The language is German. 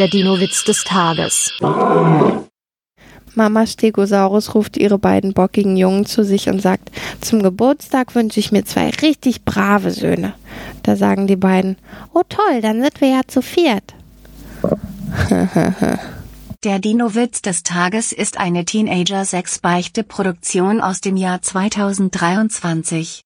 Der Dino-Witz des Tages. Mama Stegosaurus ruft ihre beiden bockigen Jungen zu sich und sagt, zum Geburtstag wünsche ich mir zwei richtig brave Söhne. Da sagen die beiden, oh toll, dann sind wir ja zu viert. Der Dino-Witz des Tages ist eine Teenager-6-Beichte-Produktion aus dem Jahr 2023.